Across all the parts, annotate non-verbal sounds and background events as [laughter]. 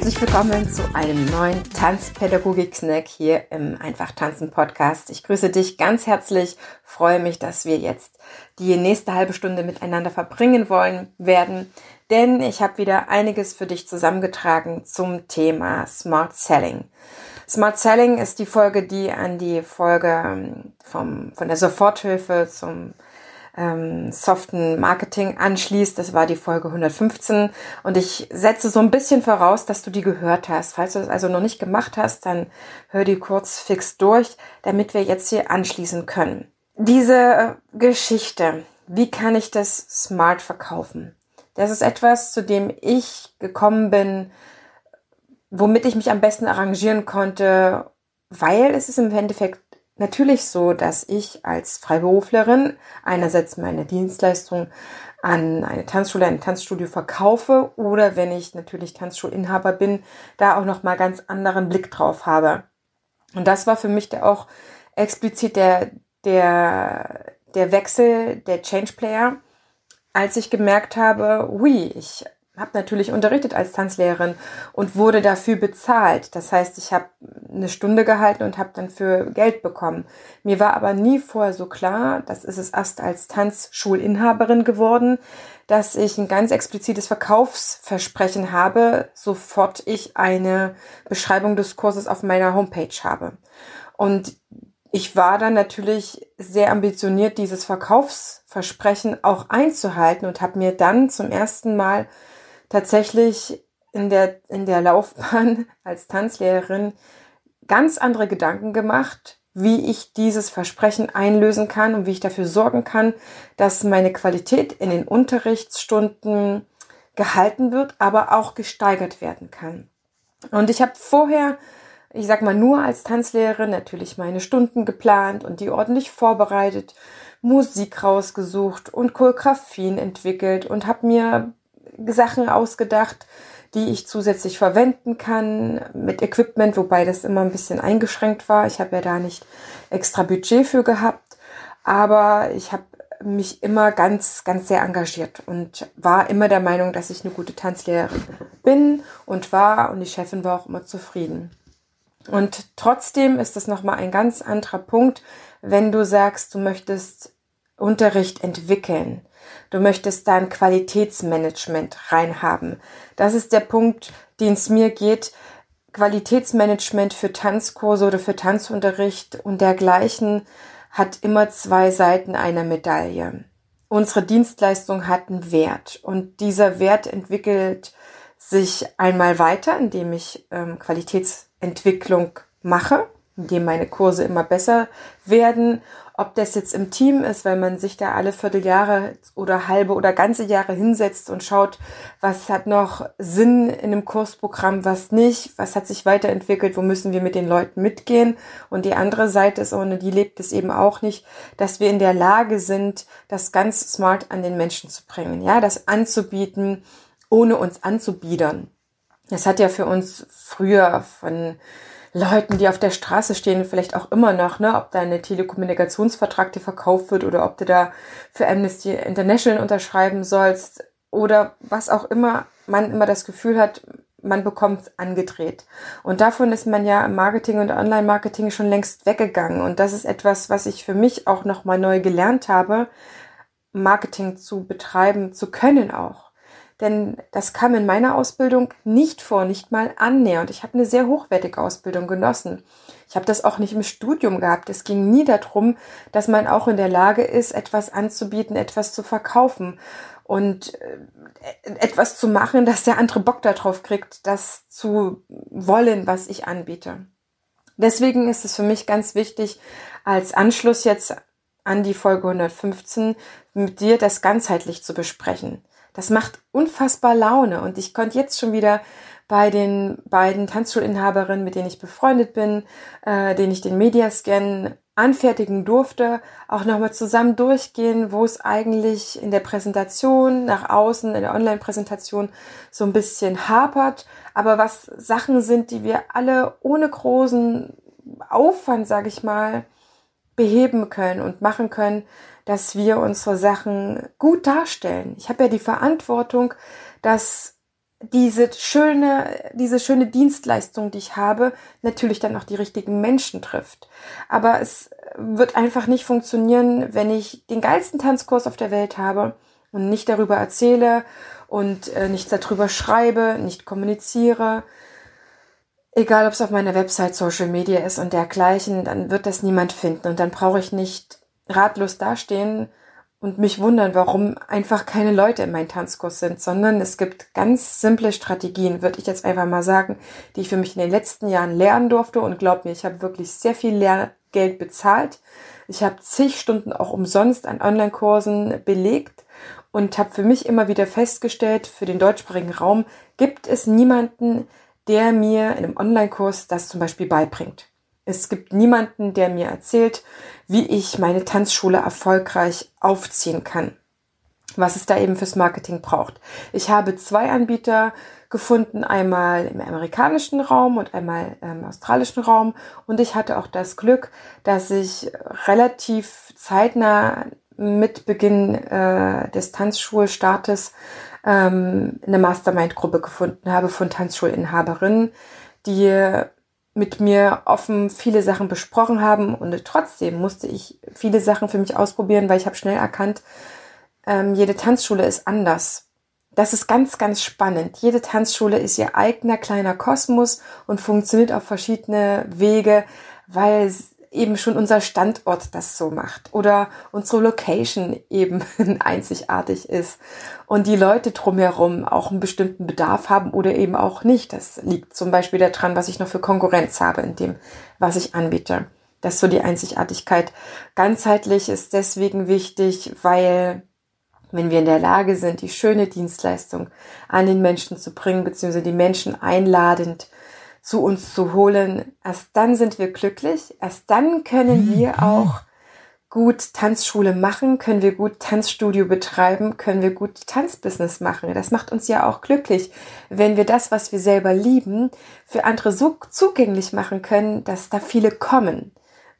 Herzlich willkommen zu einem neuen Tanzpädagogik-Snack hier im Einfach Tanzen Podcast. Ich grüße dich ganz herzlich, freue mich, dass wir jetzt die nächste halbe Stunde miteinander verbringen wollen werden, denn ich habe wieder einiges für dich zusammengetragen zum Thema Smart Selling. Smart Selling ist die Folge, die an die Folge ähm, vom, von der Soforthilfe zum ähm, soften Marketing anschließt. Das war die Folge 115 und ich setze so ein bisschen voraus, dass du die gehört hast. Falls du das also noch nicht gemacht hast, dann hör die kurz fix durch, damit wir jetzt hier anschließen können. Diese äh, Geschichte, wie kann ich das smart verkaufen? Das ist etwas, zu dem ich gekommen bin, womit ich mich am besten arrangieren konnte, weil es ist im Endeffekt natürlich so, dass ich als Freiberuflerin einerseits meine Dienstleistung an eine Tanzschule, ein Tanzstudio verkaufe oder wenn ich natürlich Tanzschulinhaber bin, da auch noch mal ganz anderen Blick drauf habe. Und das war für mich der auch explizit der der der Wechsel der Change Player, als ich gemerkt habe, ui, ich habe natürlich unterrichtet als Tanzlehrerin und wurde dafür bezahlt. Das heißt, ich habe eine Stunde gehalten und habe dann für Geld bekommen. Mir war aber nie vorher so klar, das ist es erst als Tanzschulinhaberin geworden, dass ich ein ganz explizites Verkaufsversprechen habe, sofort ich eine Beschreibung des Kurses auf meiner Homepage habe. Und ich war dann natürlich sehr ambitioniert, dieses Verkaufsversprechen auch einzuhalten und habe mir dann zum ersten Mal tatsächlich in der, in der Laufbahn [laughs] als Tanzlehrerin ganz andere Gedanken gemacht, wie ich dieses Versprechen einlösen kann und wie ich dafür sorgen kann, dass meine Qualität in den Unterrichtsstunden gehalten wird, aber auch gesteigert werden kann. Und ich habe vorher, ich sag mal nur als Tanzlehrerin natürlich meine Stunden geplant und die ordentlich vorbereitet, Musik rausgesucht und Choreografien entwickelt und habe mir Sachen ausgedacht, die ich zusätzlich verwenden kann mit Equipment, wobei das immer ein bisschen eingeschränkt war. Ich habe ja da nicht extra Budget für gehabt, aber ich habe mich immer ganz, ganz sehr engagiert und war immer der Meinung, dass ich eine gute Tanzlehrerin bin und war und die Chefin war auch immer zufrieden. Und trotzdem ist das nochmal ein ganz anderer Punkt, wenn du sagst, du möchtest Unterricht entwickeln. Du möchtest da ein Qualitätsmanagement reinhaben. Das ist der Punkt, den es mir geht. Qualitätsmanagement für Tanzkurse oder für Tanzunterricht und dergleichen hat immer zwei Seiten einer Medaille. Unsere Dienstleistung hat einen Wert und dieser Wert entwickelt sich einmal weiter, indem ich ähm, Qualitätsentwicklung mache, indem meine Kurse immer besser werden ob das jetzt im Team ist, weil man sich da alle Vierteljahre oder halbe oder ganze Jahre hinsetzt und schaut, was hat noch Sinn in einem Kursprogramm, was nicht, was hat sich weiterentwickelt, wo müssen wir mit den Leuten mitgehen. Und die andere Seite ist, ohne die lebt es eben auch nicht, dass wir in der Lage sind, das ganz smart an den Menschen zu bringen, ja, das anzubieten, ohne uns anzubiedern. Das hat ja für uns früher von Leuten, die auf der Straße stehen, vielleicht auch immer noch, ne, ob da eine Telekommunikationsvertrag dir verkauft wird oder ob du da für Amnesty International unterschreiben sollst oder was auch immer man immer das Gefühl hat, man bekommt angedreht. Und davon ist man ja im Marketing und Online-Marketing schon längst weggegangen. Und das ist etwas, was ich für mich auch nochmal neu gelernt habe, Marketing zu betreiben zu können auch denn das kam in meiner Ausbildung nicht vor, nicht mal annähernd. Ich habe eine sehr hochwertige Ausbildung genossen. Ich habe das auch nicht im Studium gehabt. Es ging nie darum, dass man auch in der Lage ist, etwas anzubieten, etwas zu verkaufen und äh, etwas zu machen, dass der andere Bock darauf kriegt, das zu wollen, was ich anbiete. Deswegen ist es für mich ganz wichtig, als Anschluss jetzt an die Folge 115 mit dir das ganzheitlich zu besprechen. Das macht unfassbar Laune. Und ich konnte jetzt schon wieder bei den beiden Tanzschulinhaberinnen, mit denen ich befreundet bin, äh, denen ich den Mediascan anfertigen durfte, auch nochmal zusammen durchgehen, wo es eigentlich in der Präsentation nach außen, in der Online-Präsentation so ein bisschen hapert, aber was Sachen sind, die wir alle ohne großen Aufwand, sage ich mal, beheben können und machen können, dass wir unsere Sachen gut darstellen. Ich habe ja die Verantwortung, dass diese schöne, diese schöne Dienstleistung, die ich habe, natürlich dann auch die richtigen Menschen trifft. Aber es wird einfach nicht funktionieren, wenn ich den geilsten Tanzkurs auf der Welt habe und nicht darüber erzähle und äh, nichts darüber schreibe, nicht kommuniziere. Egal, ob es auf meiner Website, Social Media ist und dergleichen, dann wird das niemand finden und dann brauche ich nicht ratlos dastehen und mich wundern, warum einfach keine Leute in meinem Tanzkurs sind, sondern es gibt ganz simple Strategien, würde ich jetzt einfach mal sagen, die ich für mich in den letzten Jahren lernen durfte und glaub mir, ich habe wirklich sehr viel Lehrgeld bezahlt. Ich habe zig Stunden auch umsonst an Online-Kursen belegt und habe für mich immer wieder festgestellt, für den deutschsprachigen Raum gibt es niemanden, der mir in einem Online-Kurs das zum Beispiel beibringt. Es gibt niemanden, der mir erzählt, wie ich meine Tanzschule erfolgreich aufziehen kann. Was es da eben fürs Marketing braucht. Ich habe zwei Anbieter gefunden, einmal im amerikanischen Raum und einmal im australischen Raum. Und ich hatte auch das Glück, dass ich relativ zeitnah mit Beginn äh, des Tanzschulstartes ähm, eine Mastermind-Gruppe gefunden habe von Tanzschulinhaberinnen, die mit mir offen viele Sachen besprochen haben und trotzdem musste ich viele Sachen für mich ausprobieren, weil ich habe schnell erkannt, ähm, jede Tanzschule ist anders. Das ist ganz, ganz spannend. Jede Tanzschule ist ihr eigener kleiner Kosmos und funktioniert auf verschiedene Wege, weil eben schon unser Standort das so macht oder unsere Location eben [laughs] einzigartig ist und die Leute drumherum auch einen bestimmten Bedarf haben oder eben auch nicht. Das liegt zum Beispiel daran, was ich noch für Konkurrenz habe in dem, was ich anbiete. Das ist so die Einzigartigkeit. Ganzheitlich ist deswegen wichtig, weil wenn wir in der Lage sind, die schöne Dienstleistung an den Menschen zu bringen, beziehungsweise die Menschen einladend zu uns zu holen. Erst dann sind wir glücklich. Erst dann können wir auch gut Tanzschule machen, können wir gut Tanzstudio betreiben, können wir gut Tanzbusiness machen. Das macht uns ja auch glücklich, wenn wir das, was wir selber lieben, für andere so zugänglich machen können, dass da viele kommen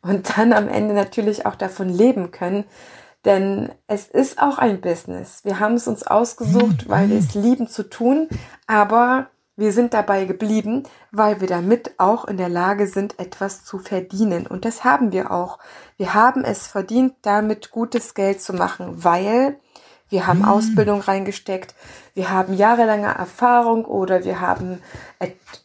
und dann am Ende natürlich auch davon leben können. Denn es ist auch ein Business. Wir haben es uns ausgesucht, weil wir es lieben zu tun, aber wir sind dabei geblieben, weil wir damit auch in der Lage sind, etwas zu verdienen. Und das haben wir auch. Wir haben es verdient, damit gutes Geld zu machen, weil wir haben hm. Ausbildung reingesteckt, wir haben jahrelange Erfahrung oder wir haben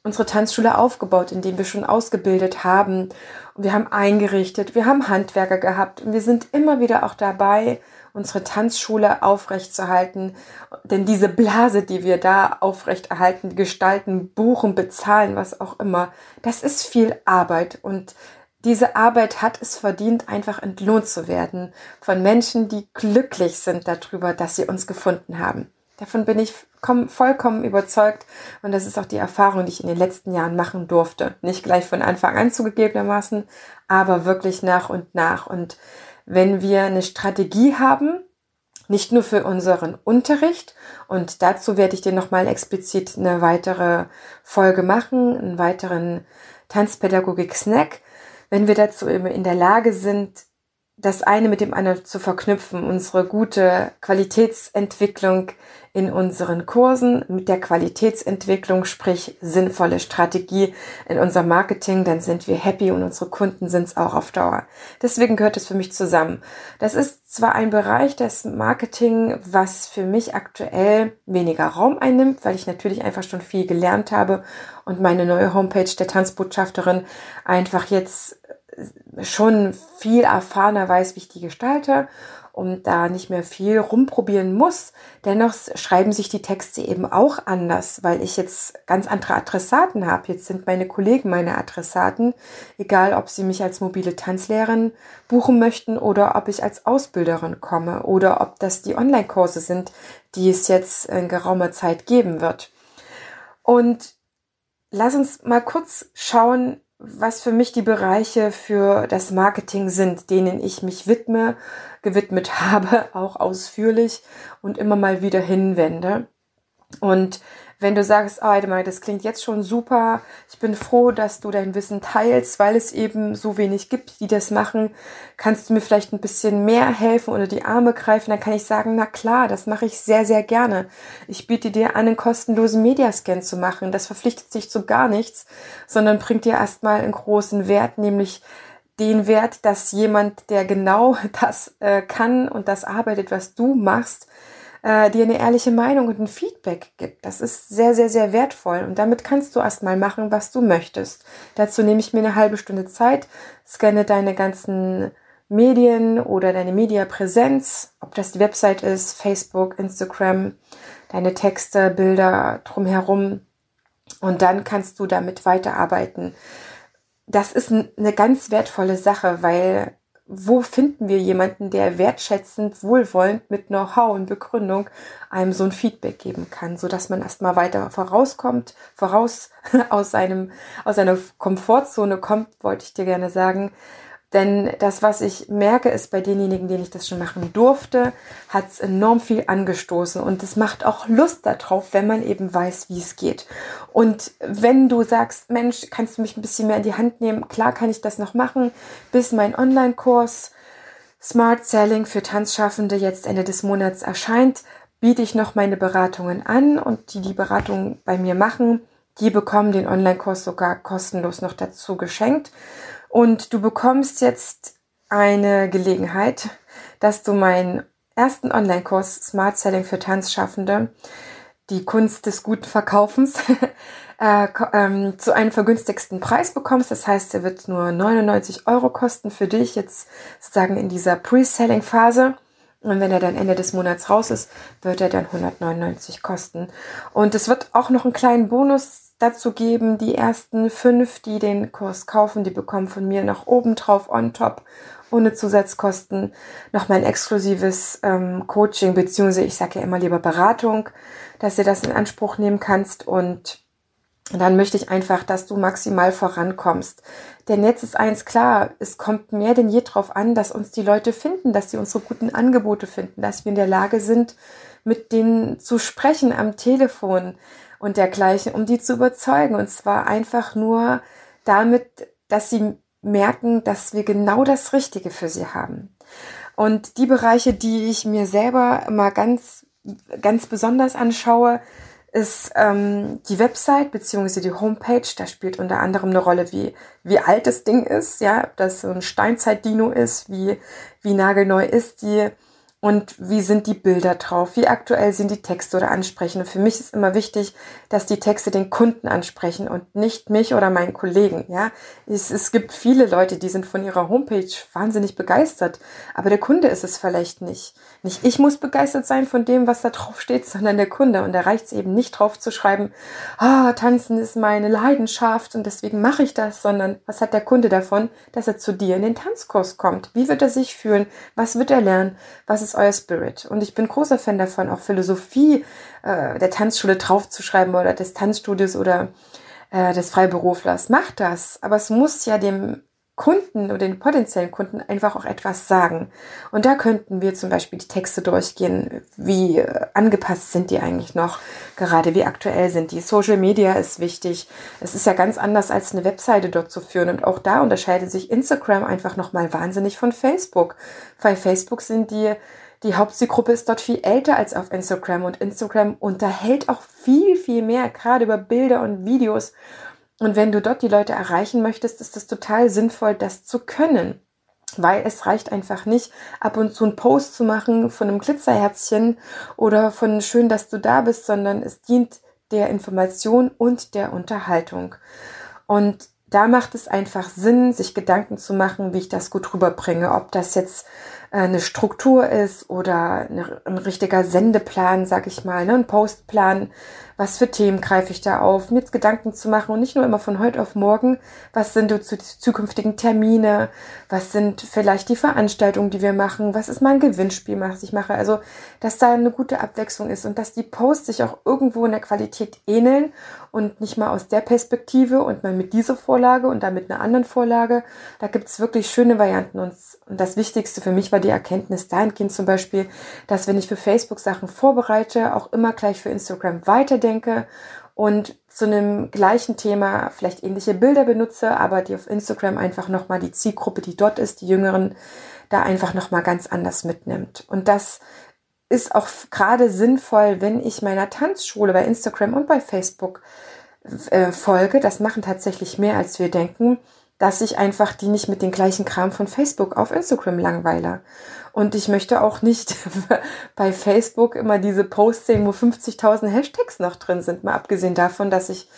unsere Tanzschule aufgebaut, indem wir schon ausgebildet haben. Und wir haben eingerichtet, wir haben Handwerker gehabt und wir sind immer wieder auch dabei, unsere Tanzschule aufrechtzuerhalten. Denn diese Blase, die wir da aufrechterhalten, gestalten, buchen, bezahlen, was auch immer, das ist viel Arbeit. Und diese Arbeit hat es verdient, einfach entlohnt zu werden von Menschen, die glücklich sind darüber, dass sie uns gefunden haben. Davon bin ich vollkommen überzeugt und das ist auch die Erfahrung, die ich in den letzten Jahren machen durfte. Nicht gleich von Anfang an zugegebenermaßen, aber wirklich nach und nach. Und wenn wir eine Strategie haben, nicht nur für unseren Unterricht, und dazu werde ich dir nochmal explizit eine weitere Folge machen, einen weiteren Tanzpädagogik-Snack, wenn wir dazu eben in der Lage sind, das eine mit dem anderen zu verknüpfen, unsere gute Qualitätsentwicklung in unseren Kursen mit der Qualitätsentwicklung, sprich sinnvolle Strategie in unserem Marketing, dann sind wir happy und unsere Kunden sind es auch auf Dauer. Deswegen gehört es für mich zusammen. Das ist zwar ein Bereich des Marketing, was für mich aktuell weniger Raum einnimmt, weil ich natürlich einfach schon viel gelernt habe und meine neue Homepage der Tanzbotschafterin einfach jetzt schon viel erfahrener weiß, wie ich die gestalte und da nicht mehr viel rumprobieren muss. Dennoch schreiben sich die Texte eben auch anders, weil ich jetzt ganz andere Adressaten habe. Jetzt sind meine Kollegen meine Adressaten, egal ob sie mich als mobile Tanzlehrerin buchen möchten oder ob ich als Ausbilderin komme oder ob das die Online-Kurse sind, die es jetzt in geraumer Zeit geben wird. Und lass uns mal kurz schauen, was für mich die Bereiche für das Marketing sind, denen ich mich widme, gewidmet [laughs] habe, auch ausführlich und immer mal wieder hinwende. Und wenn du sagst, oh, Edmar, das klingt jetzt schon super, ich bin froh, dass du dein Wissen teilst, weil es eben so wenig gibt, die das machen, kannst du mir vielleicht ein bisschen mehr helfen oder die Arme greifen, dann kann ich sagen, na klar, das mache ich sehr, sehr gerne. Ich biete dir an, einen kostenlosen Mediascan zu machen. Das verpflichtet sich zu gar nichts, sondern bringt dir erstmal einen großen Wert, nämlich den Wert, dass jemand, der genau [laughs] das äh, kann und das arbeitet, was du machst, äh, dir eine ehrliche Meinung und ein Feedback gibt. Das ist sehr, sehr, sehr wertvoll. Und damit kannst du erstmal machen, was du möchtest. Dazu nehme ich mir eine halbe Stunde Zeit, scanne deine ganzen Medien oder deine Mediapräsenz, ob das die Website ist, Facebook, Instagram, deine Texte, Bilder drumherum. Und dann kannst du damit weiterarbeiten. Das ist eine ganz wertvolle Sache, weil wo finden wir jemanden, der wertschätzend, wohlwollend mit Know-how und Begründung einem so ein Feedback geben kann, so dass man erstmal weiter vorauskommt, voraus [laughs] aus seinem, aus seiner Komfortzone kommt, wollte ich dir gerne sagen, denn das, was ich merke, ist bei denjenigen, denen ich das schon machen durfte, hat es enorm viel angestoßen und es macht auch Lust darauf, wenn man eben weiß, wie es geht. Und wenn du sagst, Mensch, kannst du mich ein bisschen mehr in die Hand nehmen? Klar kann ich das noch machen, bis mein Online-Kurs Smart Selling für Tanzschaffende jetzt Ende des Monats erscheint, biete ich noch meine Beratungen an und die die Beratung bei mir machen, die bekommen den Online-Kurs sogar kostenlos noch dazu geschenkt. Und du bekommst jetzt eine Gelegenheit, dass du meinen ersten Online-Kurs Smart Selling für Tanzschaffende, die Kunst des guten Verkaufens, [laughs] äh, ähm, zu einem vergünstigsten Preis bekommst. Das heißt, er wird nur 99 Euro kosten für dich jetzt sozusagen in dieser Pre-Selling-Phase. Und wenn er dann Ende des Monats raus ist, wird er dann 199 kosten. Und es wird auch noch einen kleinen Bonus dazu geben. Die ersten fünf, die den Kurs kaufen, die bekommen von mir noch obendrauf on top ohne Zusatzkosten noch mein exklusives ähm, Coaching, beziehungsweise ich sage ja immer lieber Beratung, dass du das in Anspruch nehmen kannst und dann möchte ich einfach, dass du maximal vorankommst. Denn jetzt ist eins klar, es kommt mehr denn je darauf an, dass uns die Leute finden, dass sie unsere guten Angebote finden, dass wir in der Lage sind, mit denen zu sprechen am Telefon, und dergleichen, um die zu überzeugen. Und zwar einfach nur damit, dass sie merken, dass wir genau das Richtige für sie haben. Und die Bereiche, die ich mir selber immer ganz, ganz besonders anschaue, ist ähm, die Website beziehungsweise die Homepage. Da spielt unter anderem eine Rolle, wie, wie alt das Ding ist, ja, ob das so ein Steinzeit-Dino ist, wie, wie nagelneu ist die und wie sind die Bilder drauf, wie aktuell sind die Texte oder ansprechen. Und für mich ist immer wichtig, dass die Texte den Kunden ansprechen und nicht mich oder meinen Kollegen. Ja, es, es gibt viele Leute, die sind von ihrer Homepage wahnsinnig begeistert, aber der Kunde ist es vielleicht nicht. Nicht ich muss begeistert sein von dem, was da drauf steht, sondern der Kunde. Und da reicht es eben nicht drauf zu schreiben, ah, tanzen ist meine Leidenschaft und deswegen mache ich das, sondern was hat der Kunde davon, dass er zu dir in den Tanzkurs kommt? Wie wird er sich fühlen? Was wird er lernen? Was ist euer Spirit? Und ich bin großer Fan davon, auch Philosophie äh, der Tanzschule draufzuschreiben oder des Tanzstudios oder äh, des Freiberuflers. Macht das, aber es muss ja dem Kunden oder den potenziellen Kunden einfach auch etwas sagen. Und da könnten wir zum Beispiel die Texte durchgehen. Wie äh, angepasst sind die eigentlich noch? Gerade wie aktuell sind die? Social Media ist wichtig. Es ist ja ganz anders als eine Webseite dort zu führen. Und auch da unterscheidet sich Instagram einfach nochmal wahnsinnig von Facebook. Bei Facebook sind die die Hauptzielgruppe ist dort viel älter als auf Instagram und Instagram unterhält auch viel, viel mehr, gerade über Bilder und Videos. Und wenn du dort die Leute erreichen möchtest, ist es total sinnvoll, das zu können. Weil es reicht einfach nicht, ab und zu einen Post zu machen von einem Glitzerherzchen oder von schön, dass du da bist, sondern es dient der Information und der Unterhaltung. Und da macht es einfach Sinn, sich Gedanken zu machen, wie ich das gut rüberbringe. Ob das jetzt äh, eine Struktur ist oder ein richtiger Sendeplan, sag ich mal, ne, ein Postplan, was für Themen greife ich da auf, mir jetzt Gedanken zu machen und nicht nur immer von heute auf morgen, was sind die zukünftigen Termine, was sind vielleicht die Veranstaltungen, die wir machen, was ist mein Gewinnspiel, was ich mache. Also, dass da eine gute Abwechslung ist und dass die Posts sich auch irgendwo in der Qualität ähneln und nicht mal aus der Perspektive und mal mit dieser Vorlage und dann mit einer anderen Vorlage. Da gibt es wirklich schöne Varianten und, und das Wichtigste für mich war die Erkenntnis dahingehend zum Beispiel, dass wenn ich für Facebook Sachen vorbereite, auch immer gleich für Instagram weiter denke und zu einem gleichen Thema vielleicht ähnliche Bilder benutze, aber die auf Instagram einfach nochmal die Zielgruppe, die dort ist, die Jüngeren, da einfach nochmal ganz anders mitnimmt. Und das ist auch gerade sinnvoll, wenn ich meiner Tanzschule bei Instagram und bei Facebook äh, folge. Das machen tatsächlich mehr, als wir denken dass ich einfach die nicht mit den gleichen Kram von Facebook auf Instagram langweile. Und ich möchte auch nicht [laughs] bei Facebook immer diese Posts sehen, wo 50.000 Hashtags noch drin sind. Mal abgesehen davon, dass ich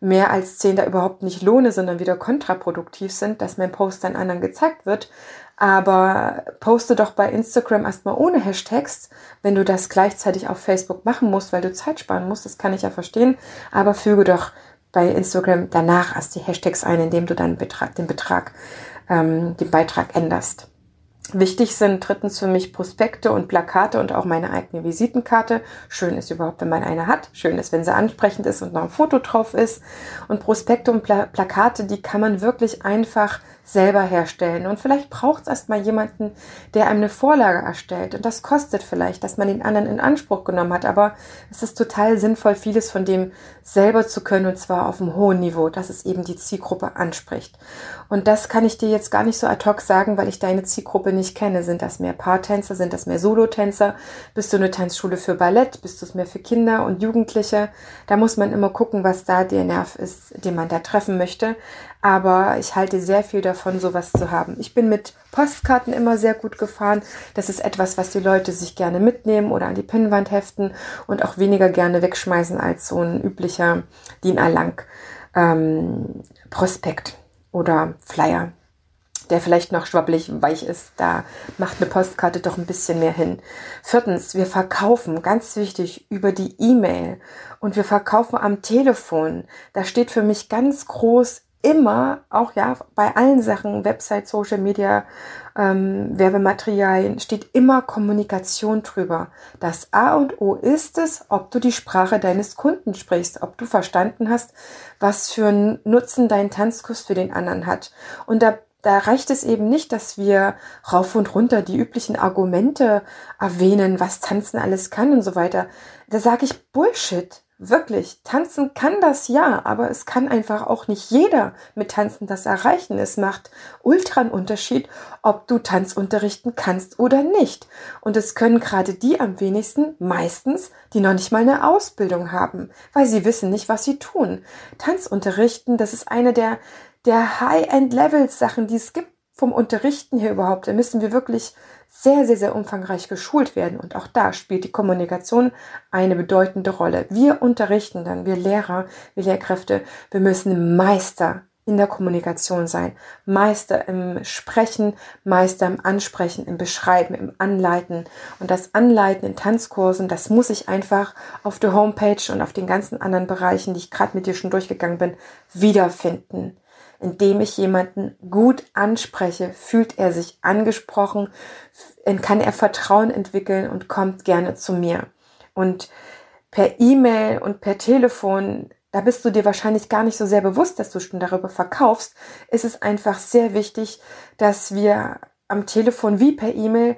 mehr als 10 da überhaupt nicht lohne, sondern wieder kontraproduktiv sind, dass mein Post dann anderen gezeigt wird. Aber poste doch bei Instagram erstmal ohne Hashtags, wenn du das gleichzeitig auf Facebook machen musst, weil du Zeit sparen musst. Das kann ich ja verstehen. Aber füge doch bei Instagram danach erst die Hashtags ein, indem du dann Betrag, den Betrag, ähm, den Beitrag änderst. Wichtig sind drittens für mich Prospekte und Plakate und auch meine eigene Visitenkarte. Schön ist überhaupt, wenn man eine hat. Schön ist, wenn sie ansprechend ist und noch ein Foto drauf ist. Und Prospekte und Pla Plakate, die kann man wirklich einfach selber herstellen. Und vielleicht braucht es erstmal jemanden, der einem eine Vorlage erstellt. Und das kostet vielleicht, dass man den anderen in Anspruch genommen hat. Aber es ist total sinnvoll, vieles von dem selber zu können und zwar auf einem hohen Niveau, dass es eben die Zielgruppe anspricht. Und das kann ich dir jetzt gar nicht so ad hoc sagen, weil ich deine Zielgruppe nicht kenne. Sind das mehr Paartänzer? Sind das mehr Solotänzer? Bist du eine Tanzschule für Ballett? Bist du es mehr für Kinder und Jugendliche? Da muss man immer gucken, was da der Nerv ist, den man da treffen möchte aber ich halte sehr viel davon, sowas zu haben. Ich bin mit Postkarten immer sehr gut gefahren. Das ist etwas, was die Leute sich gerne mitnehmen oder an die Pinnwand heften und auch weniger gerne wegschmeißen als so ein üblicher DIN A-Lang ähm, Prospekt oder Flyer der vielleicht noch schwabbelig weich ist, da macht eine Postkarte doch ein bisschen mehr hin. Viertens, wir verkaufen, ganz wichtig, über die E-Mail und wir verkaufen am Telefon. Da steht für mich ganz groß immer, auch ja, bei allen Sachen, Website, Social Media, ähm, Werbematerialien, steht immer Kommunikation drüber. Das A und O ist es, ob du die Sprache deines Kunden sprichst, ob du verstanden hast, was für einen Nutzen dein Tanzkurs für den anderen hat. Und da da reicht es eben nicht, dass wir rauf und runter die üblichen Argumente erwähnen, was Tanzen alles kann und so weiter. Da sage ich Bullshit. Wirklich, tanzen kann das ja, aber es kann einfach auch nicht jeder mit Tanzen das erreichen. Es macht ultra einen Unterschied, ob du Tanz unterrichten kannst oder nicht. Und es können gerade die am wenigsten, meistens, die noch nicht mal eine Ausbildung haben, weil sie wissen nicht, was sie tun. Tanzunterrichten, das ist eine der, der High-End-Level-Sachen, die es gibt vom Unterrichten hier überhaupt. Da müssen wir wirklich sehr, sehr, sehr umfangreich geschult werden. Und auch da spielt die Kommunikation eine bedeutende Rolle. Wir unterrichten dann, wir Lehrer, wir Lehrkräfte, wir müssen Meister in der Kommunikation sein. Meister im Sprechen, Meister im Ansprechen, im Beschreiben, im Anleiten. Und das Anleiten in Tanzkursen, das muss ich einfach auf der Homepage und auf den ganzen anderen Bereichen, die ich gerade mit dir schon durchgegangen bin, wiederfinden indem ich jemanden gut anspreche, fühlt er sich angesprochen, kann er Vertrauen entwickeln und kommt gerne zu mir. Und per E-Mail und per Telefon, da bist du dir wahrscheinlich gar nicht so sehr bewusst, dass du schon darüber verkaufst, ist es einfach sehr wichtig, dass wir am Telefon wie per E-Mail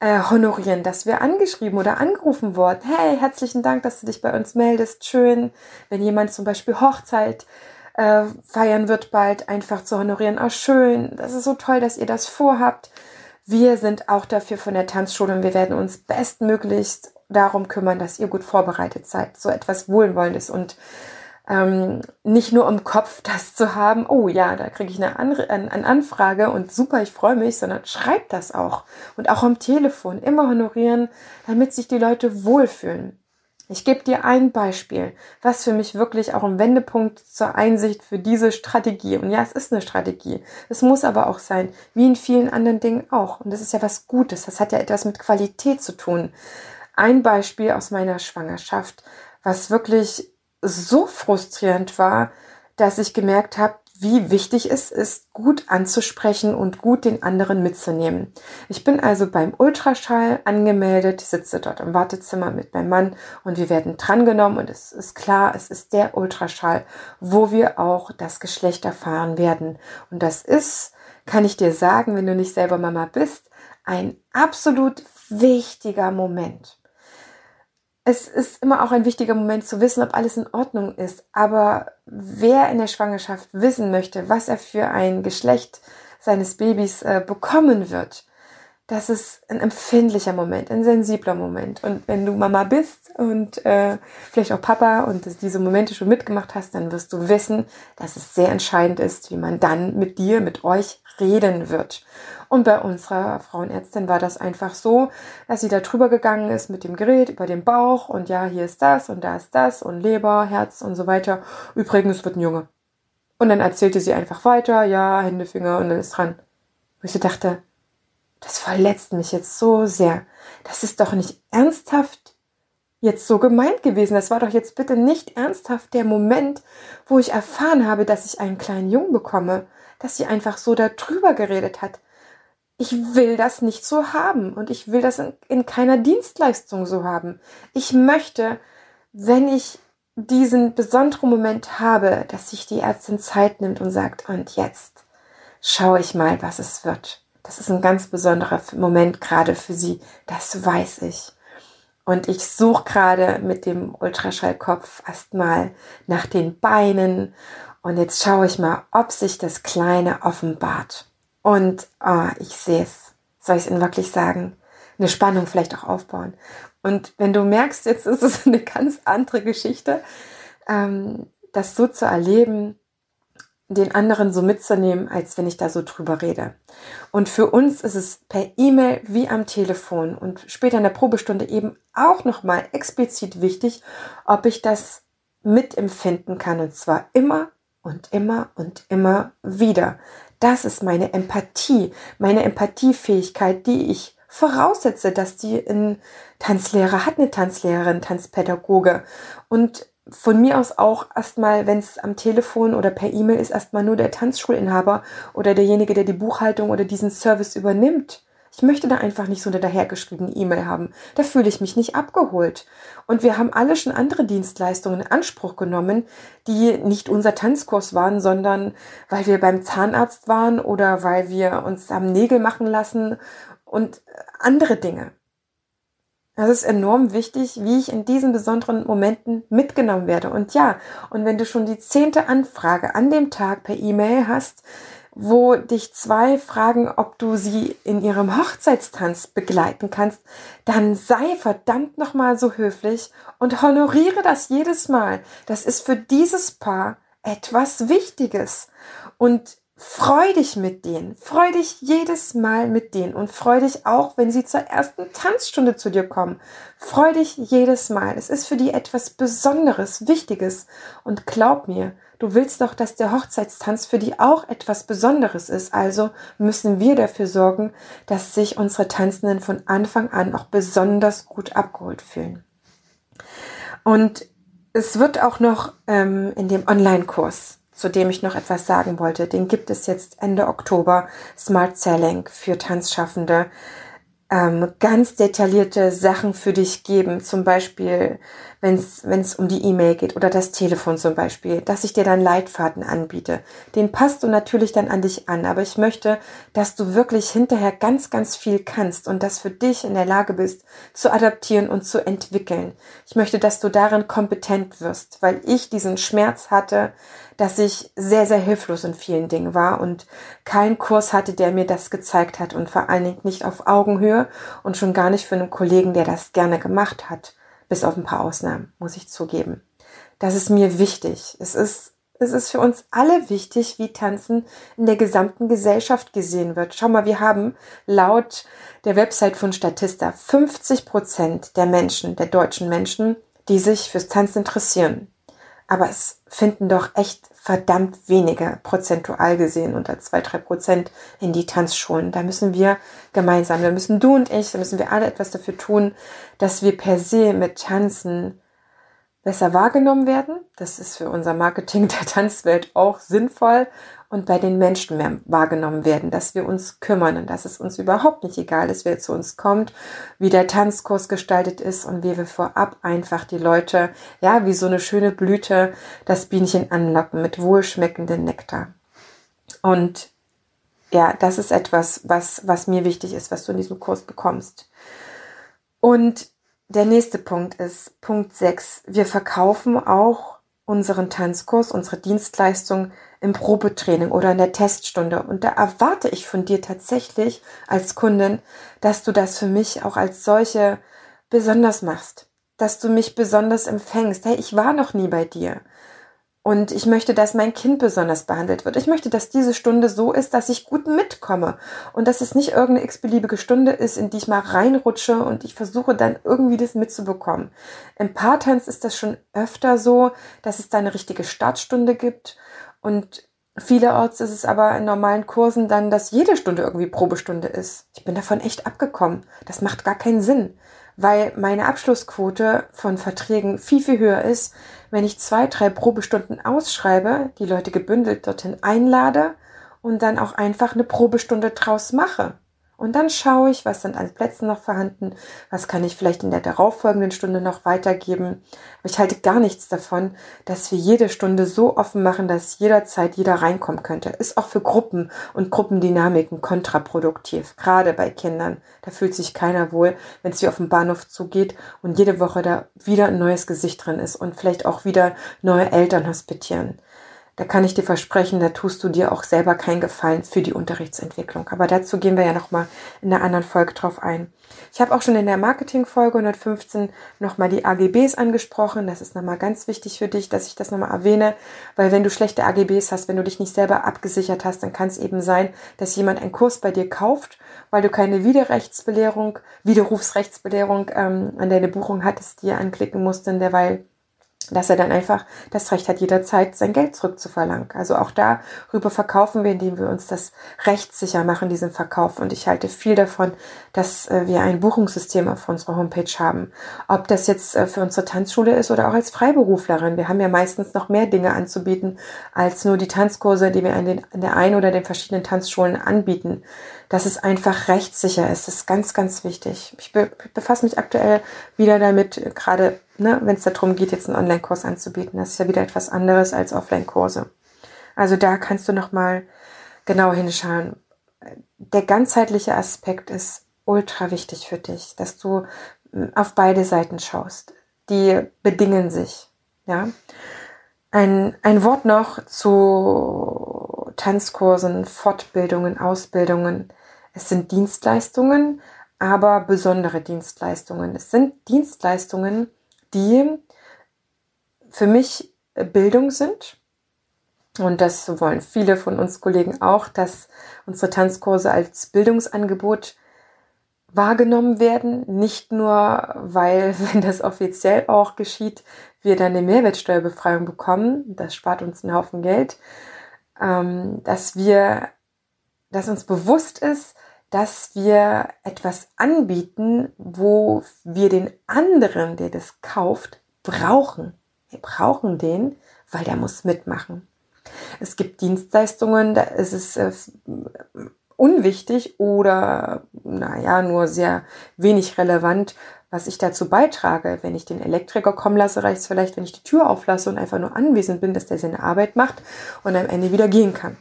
äh, honorieren, dass wir angeschrieben oder angerufen wurden. Hey, herzlichen Dank, dass du dich bei uns meldest. Schön, wenn jemand zum Beispiel Hochzeit äh, feiern wird bald, einfach zu honorieren. Oh, schön, das ist so toll, dass ihr das vorhabt. Wir sind auch dafür von der Tanzschule und wir werden uns bestmöglichst darum kümmern, dass ihr gut vorbereitet seid. So etwas Wohlwollendes und ähm, nicht nur im Kopf [laughs] das zu haben, oh ja, da kriege ich eine, Anre eine Anfrage und super, ich freue mich, sondern schreibt das auch. Und auch am Telefon immer honorieren, damit sich die Leute wohlfühlen. Ich gebe dir ein Beispiel, was für mich wirklich auch ein Wendepunkt zur Einsicht für diese Strategie. Und ja, es ist eine Strategie. Es muss aber auch sein, wie in vielen anderen Dingen auch. Und das ist ja was Gutes. Das hat ja etwas mit Qualität zu tun. Ein Beispiel aus meiner Schwangerschaft, was wirklich so frustrierend war, dass ich gemerkt habe, wie wichtig es ist, gut anzusprechen und gut den anderen mitzunehmen. Ich bin also beim Ultraschall angemeldet, sitze dort im Wartezimmer mit meinem Mann und wir werden drangenommen und es ist klar, es ist der Ultraschall, wo wir auch das Geschlecht erfahren werden. Und das ist, kann ich dir sagen, wenn du nicht selber Mama bist, ein absolut wichtiger Moment es ist immer auch ein wichtiger Moment zu wissen, ob alles in Ordnung ist. Aber wer in der Schwangerschaft wissen möchte, was er für ein Geschlecht seines Babys äh, bekommen wird, das ist ein empfindlicher Moment, ein sensibler Moment. Und wenn du Mama bist und äh, vielleicht auch Papa und diese Momente schon mitgemacht hast, dann wirst du wissen, dass es sehr entscheidend ist, wie man dann mit dir, mit euch reden wird. Und bei unserer Frauenärztin war das einfach so, dass sie da drüber gegangen ist mit dem Gerät über den Bauch und ja, hier ist das und da ist das und Leber, Herz und so weiter. Übrigens wird ein Junge. Und dann erzählte sie einfach weiter, ja, Hände, Finger und dann ist dran. Und ich dachte, das verletzt mich jetzt so sehr. Das ist doch nicht ernsthaft jetzt so gemeint gewesen. Das war doch jetzt bitte nicht ernsthaft der Moment, wo ich erfahren habe, dass ich einen kleinen Jungen bekomme, dass sie einfach so darüber geredet hat. Ich will das nicht so haben und ich will das in, in keiner Dienstleistung so haben. Ich möchte, wenn ich diesen besonderen Moment habe, dass sich die Ärztin Zeit nimmt und sagt, und jetzt schaue ich mal, was es wird. Das ist ein ganz besonderer Moment gerade für sie. Das weiß ich. Und ich suche gerade mit dem Ultraschallkopf erstmal nach den Beinen. Und jetzt schaue ich mal, ob sich das Kleine offenbart. Und oh, ich sehe es. Soll ich es Ihnen wirklich sagen? Eine Spannung vielleicht auch aufbauen. Und wenn du merkst, jetzt ist es [laughs] eine ganz andere Geschichte, ähm, das so zu erleben, den anderen so mitzunehmen, als wenn ich da so drüber rede. Und für uns ist es per E-Mail wie am Telefon und später in der Probestunde eben auch nochmal explizit wichtig, ob ich das mitempfinden kann und zwar immer und immer und immer wieder. Das ist meine Empathie, meine Empathiefähigkeit, die ich voraussetze, dass die ein Tanzlehrer hat, eine Tanzlehrerin, Tanzpädagoge. Und von mir aus auch erstmal, wenn es am Telefon oder per E-Mail ist, erstmal nur der Tanzschulinhaber oder derjenige, der die Buchhaltung oder diesen Service übernimmt. Ich möchte da einfach nicht so eine dahergeschriebene E-Mail haben. Da fühle ich mich nicht abgeholt. Und wir haben alle schon andere Dienstleistungen in Anspruch genommen, die nicht unser Tanzkurs waren, sondern weil wir beim Zahnarzt waren oder weil wir uns haben Nägel machen lassen und andere Dinge. Das ist enorm wichtig, wie ich in diesen besonderen Momenten mitgenommen werde. Und ja, und wenn du schon die zehnte Anfrage an dem Tag per E-Mail hast, wo dich zwei fragen, ob du sie in ihrem Hochzeitstanz begleiten kannst, dann sei verdammt nochmal so höflich und honoriere das jedes Mal. Das ist für dieses Paar etwas Wichtiges. Und freu dich mit denen. Freu dich jedes Mal mit denen und freu dich auch, wenn sie zur ersten Tanzstunde zu dir kommen. Freu dich jedes Mal. Es ist für die etwas Besonderes, Wichtiges. Und glaub mir, du willst doch, dass der Hochzeitstanz für die auch etwas Besonderes ist. Also müssen wir dafür sorgen, dass sich unsere Tanzenden von Anfang an auch besonders gut abgeholt fühlen. Und es wird auch noch ähm, in dem Online-Kurs zu dem ich noch etwas sagen wollte. Den gibt es jetzt Ende Oktober. Smart Selling für Tanzschaffende. Ähm, ganz detaillierte Sachen für dich geben, zum Beispiel wenn es um die E-Mail geht oder das Telefon zum Beispiel, dass ich dir dann Leitfaden anbiete. Den passt du natürlich dann an dich an, aber ich möchte, dass du wirklich hinterher ganz, ganz viel kannst und das für dich in der Lage bist, zu adaptieren und zu entwickeln. Ich möchte, dass du darin kompetent wirst, weil ich diesen Schmerz hatte, dass ich sehr, sehr hilflos in vielen Dingen war und keinen Kurs hatte, der mir das gezeigt hat und vor allen Dingen nicht auf Augenhöhe und schon gar nicht für einen Kollegen, der das gerne gemacht hat bis auf ein paar Ausnahmen, muss ich zugeben. Das ist mir wichtig. Es ist, es ist für uns alle wichtig, wie Tanzen in der gesamten Gesellschaft gesehen wird. Schau mal, wir haben laut der Website von Statista 50 Prozent der Menschen, der deutschen Menschen, die sich fürs Tanzen interessieren. Aber es finden doch echt verdammt wenige prozentual gesehen unter zwei, drei Prozent in die Tanzschulen. Da müssen wir gemeinsam, da müssen du und ich, da müssen wir alle etwas dafür tun, dass wir per se mit Tanzen besser wahrgenommen werden. Das ist für unser Marketing der Tanzwelt auch sinnvoll und bei den Menschen mehr wahrgenommen werden, dass wir uns kümmern und dass es uns überhaupt nicht egal ist, wer zu uns kommt, wie der Tanzkurs gestaltet ist und wie wir vorab einfach die Leute, ja, wie so eine schöne Blüte, das Bienchen anlocken mit wohlschmeckendem Nektar. Und ja, das ist etwas, was, was mir wichtig ist, was du in diesem Kurs bekommst. Und der nächste Punkt ist Punkt 6. Wir verkaufen auch unseren Tanzkurs, unsere Dienstleistung im Probetraining oder in der Teststunde. Und da erwarte ich von dir tatsächlich als Kundin, dass du das für mich auch als solche besonders machst. Dass du mich besonders empfängst. Hey, ich war noch nie bei dir. Und ich möchte, dass mein Kind besonders behandelt wird. Ich möchte, dass diese Stunde so ist, dass ich gut mitkomme. Und dass es nicht irgendeine x-beliebige Stunde ist, in die ich mal reinrutsche und ich versuche dann irgendwie das mitzubekommen. Im Paartanz ist das schon öfter so, dass es da eine richtige Startstunde gibt. Und vielerorts ist es aber in normalen Kursen dann, dass jede Stunde irgendwie Probestunde ist. Ich bin davon echt abgekommen. Das macht gar keinen Sinn weil meine Abschlussquote von Verträgen viel, viel höher ist, wenn ich zwei, drei Probestunden ausschreibe, die Leute gebündelt dorthin einlade und dann auch einfach eine Probestunde draus mache. Und dann schaue ich, was sind an Plätzen noch vorhanden, was kann ich vielleicht in der darauffolgenden Stunde noch weitergeben. Aber ich halte gar nichts davon, dass wir jede Stunde so offen machen, dass jederzeit jeder reinkommen könnte. Ist auch für Gruppen und Gruppendynamiken kontraproduktiv, gerade bei Kindern. Da fühlt sich keiner wohl, wenn es hier auf den Bahnhof zugeht und jede Woche da wieder ein neues Gesicht drin ist und vielleicht auch wieder neue Eltern hospitieren da kann ich dir versprechen, da tust du dir auch selber keinen Gefallen für die Unterrichtsentwicklung. Aber dazu gehen wir ja nochmal in einer anderen Folge drauf ein. Ich habe auch schon in der Marketing-Folge 115 nochmal die AGBs angesprochen. Das ist nochmal ganz wichtig für dich, dass ich das nochmal erwähne, weil wenn du schlechte AGBs hast, wenn du dich nicht selber abgesichert hast, dann kann es eben sein, dass jemand einen Kurs bei dir kauft, weil du keine Widerrechtsbelehrung, Widerrufsrechtsbelehrung ähm, an deine Buchung hattest, die er anklicken musste, derweil dass er dann einfach das Recht hat, jederzeit sein Geld zurückzuverlangen. Also auch darüber verkaufen wir, indem wir uns das rechtssicher machen, diesen Verkauf. Und ich halte viel davon, dass äh, wir ein Buchungssystem auf unserer Homepage haben. Ob das jetzt äh, für unsere Tanzschule ist oder auch als Freiberuflerin. Wir haben ja meistens noch mehr Dinge anzubieten als nur die Tanzkurse, die wir an, den, an der einen oder den verschiedenen Tanzschulen anbieten dass es einfach rechtssicher ist. Das ist ganz, ganz wichtig. Ich be befasse mich aktuell wieder damit, gerade ne, wenn es darum geht, jetzt einen Online-Kurs anzubieten. Das ist ja wieder etwas anderes als Offline-Kurse. Also da kannst du nochmal genau hinschauen. Der ganzheitliche Aspekt ist ultra wichtig für dich, dass du hm, auf beide Seiten schaust. Die bedingen sich. Ja. Ein, ein Wort noch zu Tanzkursen, Fortbildungen, Ausbildungen. Es sind Dienstleistungen, aber besondere Dienstleistungen. Es sind Dienstleistungen, die für mich Bildung sind. Und das wollen viele von uns Kollegen auch, dass unsere Tanzkurse als Bildungsangebot wahrgenommen werden. Nicht nur, weil, [laughs] wenn das offiziell auch geschieht, wir dann eine Mehrwertsteuerbefreiung bekommen. Das spart uns einen Haufen Geld. Ähm, dass wir, dass uns bewusst ist, dass wir etwas anbieten, wo wir den anderen, der das kauft, brauchen. Wir brauchen den, weil der muss mitmachen. Es gibt Dienstleistungen, da ist es äh, unwichtig oder, naja, nur sehr wenig relevant, was ich dazu beitrage. Wenn ich den Elektriker kommen lasse, reicht es vielleicht, wenn ich die Tür auflasse und einfach nur anwesend bin, dass der seine Arbeit macht und am Ende wieder gehen kann.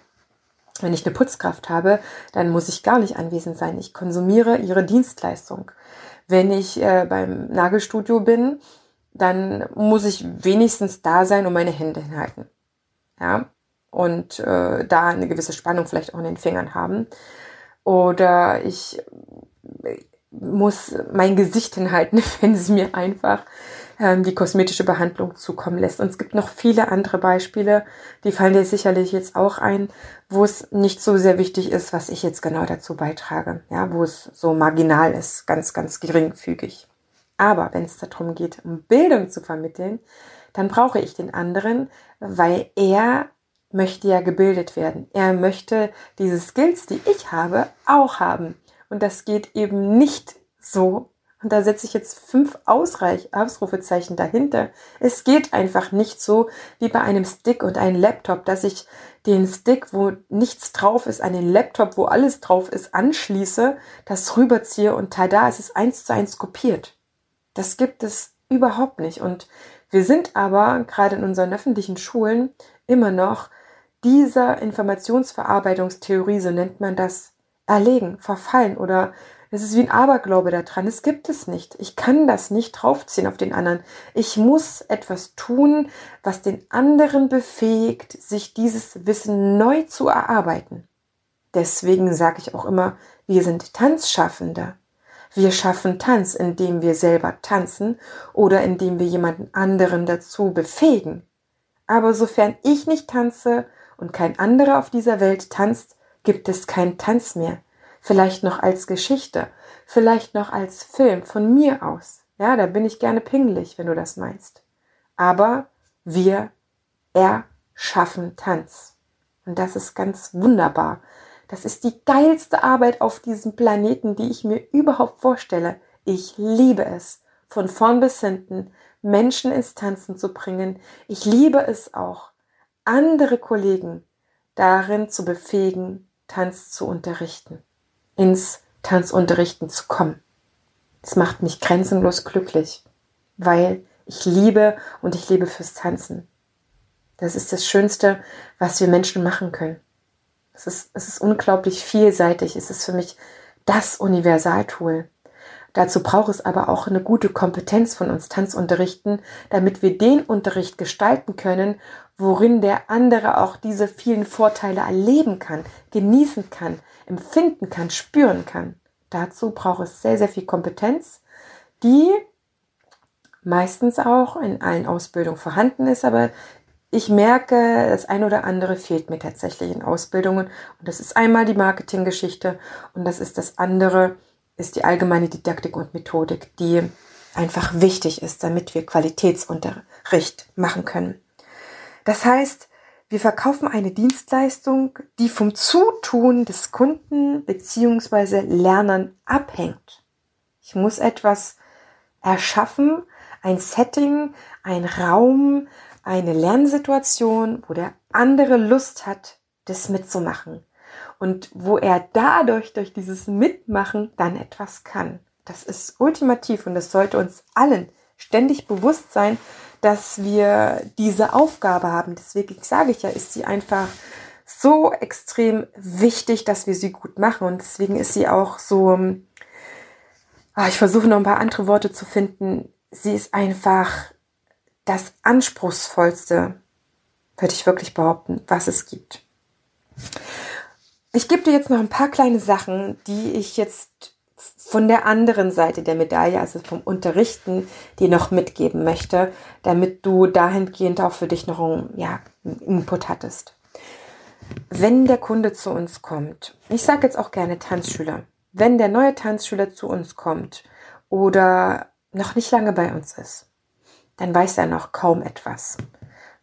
Wenn ich eine Putzkraft habe, dann muss ich gar nicht anwesend sein. Ich konsumiere ihre Dienstleistung. Wenn ich äh, beim Nagelstudio bin, dann muss ich wenigstens da sein und meine Hände hinhalten. Ja, und äh, da eine gewisse Spannung vielleicht auch in den Fingern haben. Oder ich muss mein Gesicht hinhalten, [laughs] wenn sie mir einfach die kosmetische Behandlung zukommen lässt. Und es gibt noch viele andere Beispiele, die fallen dir sicherlich jetzt auch ein, wo es nicht so sehr wichtig ist, was ich jetzt genau dazu beitrage, ja, wo es so marginal ist, ganz, ganz geringfügig. Aber wenn es darum geht, um Bildung zu vermitteln, dann brauche ich den anderen, weil er möchte ja gebildet werden. Er möchte diese Skills, die ich habe, auch haben. Und das geht eben nicht so. Und da setze ich jetzt fünf Ausreich Ausrufezeichen dahinter. Es geht einfach nicht so wie bei einem Stick und einem Laptop, dass ich den Stick, wo nichts drauf ist, an den Laptop, wo alles drauf ist, anschließe, das rüberziehe und tada, es ist eins zu eins kopiert. Das gibt es überhaupt nicht. Und wir sind aber gerade in unseren öffentlichen Schulen immer noch dieser Informationsverarbeitungstheorie, so nennt man das, erlegen, verfallen oder es ist wie ein Aberglaube daran. Es gibt es nicht. Ich kann das nicht draufziehen auf den anderen. Ich muss etwas tun, was den anderen befähigt, sich dieses Wissen neu zu erarbeiten. Deswegen sage ich auch immer, wir sind Tanzschaffende. Wir schaffen Tanz, indem wir selber tanzen oder indem wir jemanden anderen dazu befähigen. Aber sofern ich nicht tanze und kein anderer auf dieser Welt tanzt, gibt es keinen Tanz mehr. Vielleicht noch als Geschichte, vielleicht noch als Film von mir aus. Ja, da bin ich gerne pingelig, wenn du das meinst. Aber wir erschaffen Tanz. Und das ist ganz wunderbar. Das ist die geilste Arbeit auf diesem Planeten, die ich mir überhaupt vorstelle. Ich liebe es, von vorn bis hinten Menschen ins Tanzen zu bringen. Ich liebe es auch, andere Kollegen darin zu befähigen, Tanz zu unterrichten, ins Tanzunterrichten zu kommen. Es macht mich grenzenlos glücklich, weil ich liebe und ich lebe fürs Tanzen. Das ist das Schönste, was wir Menschen machen können. Es ist, es ist unglaublich vielseitig. Es ist für mich das Universaltool. Dazu braucht es aber auch eine gute Kompetenz von uns Tanzunterrichten, damit wir den Unterricht gestalten können, worin der andere auch diese vielen Vorteile erleben kann, genießen kann, empfinden kann, spüren kann. Dazu braucht es sehr, sehr viel Kompetenz, die meistens auch in allen Ausbildungen vorhanden ist, aber ich merke, das ein oder andere fehlt mir tatsächlich in Ausbildungen. Und das ist einmal die Marketinggeschichte und das ist das andere, ist die allgemeine Didaktik und Methodik, die einfach wichtig ist, damit wir Qualitätsunterricht machen können. Das heißt, wir verkaufen eine Dienstleistung, die vom Zutun des Kunden bzw. Lernern abhängt. Ich muss etwas erschaffen, ein Setting, ein Raum, eine Lernsituation, wo der andere Lust hat, das mitzumachen. Und wo er dadurch, durch dieses Mitmachen, dann etwas kann. Das ist ultimativ und das sollte uns allen ständig bewusst sein, dass wir diese Aufgabe haben. Deswegen sage ich ja, ist sie einfach so extrem wichtig, dass wir sie gut machen. Und deswegen ist sie auch so, ah, ich versuche noch ein paar andere Worte zu finden. Sie ist einfach das anspruchsvollste, würde ich wirklich behaupten, was es gibt. Ich gebe dir jetzt noch ein paar kleine Sachen, die ich jetzt von der anderen Seite der Medaille, also vom Unterrichten, dir noch mitgeben möchte, damit du dahingehend auch für dich noch einen, ja, einen Input hattest. Wenn der Kunde zu uns kommt, ich sage jetzt auch gerne Tanzschüler, wenn der neue Tanzschüler zu uns kommt oder noch nicht lange bei uns ist, dann weiß er noch kaum etwas.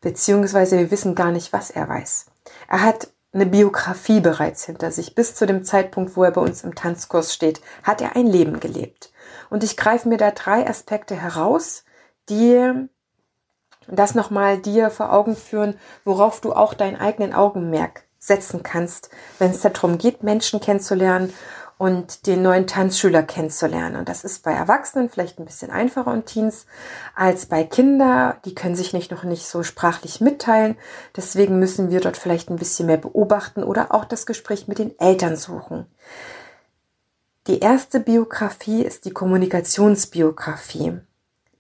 Beziehungsweise wir wissen gar nicht, was er weiß. Er hat eine Biografie bereits hinter sich. Bis zu dem Zeitpunkt, wo er bei uns im Tanzkurs steht, hat er ein Leben gelebt. Und ich greife mir da drei Aspekte heraus, die das nochmal dir vor Augen führen, worauf du auch deinen eigenen Augenmerk setzen kannst, wenn es darum geht, Menschen kennenzulernen und den neuen Tanzschüler kennenzulernen. Und das ist bei Erwachsenen vielleicht ein bisschen einfacher und Teens als bei Kindern. Die können sich nicht noch nicht so sprachlich mitteilen. Deswegen müssen wir dort vielleicht ein bisschen mehr beobachten oder auch das Gespräch mit den Eltern suchen. Die erste Biografie ist die Kommunikationsbiografie.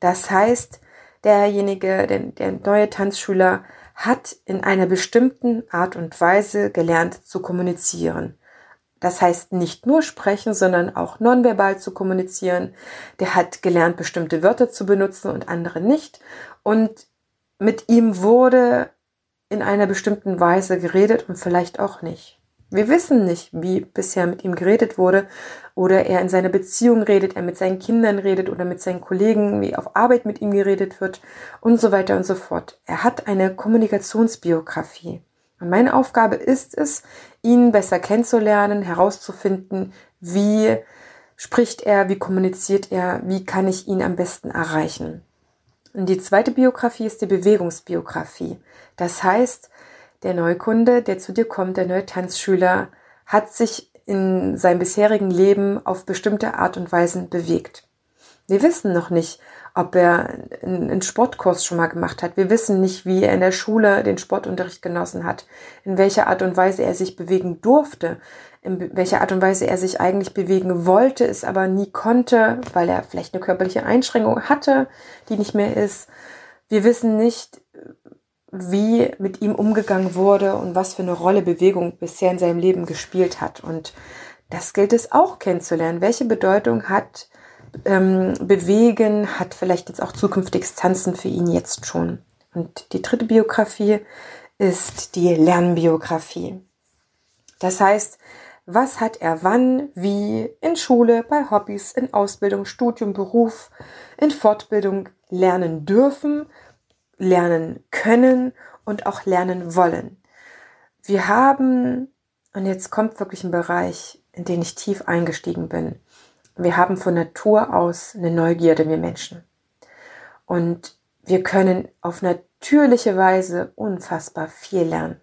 Das heißt, derjenige, der, der neue Tanzschüler hat in einer bestimmten Art und Weise gelernt zu kommunizieren. Das heißt nicht nur sprechen, sondern auch nonverbal zu kommunizieren. Der hat gelernt, bestimmte Wörter zu benutzen und andere nicht. Und mit ihm wurde in einer bestimmten Weise geredet und vielleicht auch nicht. Wir wissen nicht, wie bisher mit ihm geredet wurde oder er in seiner Beziehung redet, er mit seinen Kindern redet oder mit seinen Kollegen, wie auf Arbeit mit ihm geredet wird und so weiter und so fort. Er hat eine Kommunikationsbiografie. Meine Aufgabe ist es, ihn besser kennenzulernen, herauszufinden, wie spricht er, wie kommuniziert er, wie kann ich ihn am besten erreichen. Und die zweite Biografie ist die Bewegungsbiografie. Das heißt, der Neukunde, der zu dir kommt, der neue Tanzschüler, hat sich in seinem bisherigen Leben auf bestimmte Art und Weisen bewegt. Wir wissen noch nicht, ob er einen Sportkurs schon mal gemacht hat. Wir wissen nicht, wie er in der Schule den Sportunterricht genossen hat, in welcher Art und Weise er sich bewegen durfte, in welcher Art und Weise er sich eigentlich bewegen wollte, es aber nie konnte, weil er vielleicht eine körperliche Einschränkung hatte, die nicht mehr ist. Wir wissen nicht, wie mit ihm umgegangen wurde und was für eine Rolle Bewegung bisher in seinem Leben gespielt hat. Und das gilt es auch kennenzulernen. Welche Bedeutung hat ähm, Bewegen, hat vielleicht jetzt auch zukünftiges Tanzen für ihn jetzt schon. Und die dritte Biografie ist die Lernbiografie. Das heißt, was hat er wann, wie in Schule, bei Hobbys, in Ausbildung, Studium, Beruf, in Fortbildung lernen dürfen, lernen können und auch lernen wollen. Wir haben, und jetzt kommt wirklich ein Bereich, in den ich tief eingestiegen bin. Wir haben von Natur aus eine Neugierde, wir Menschen. Und wir können auf natürliche Weise unfassbar viel lernen.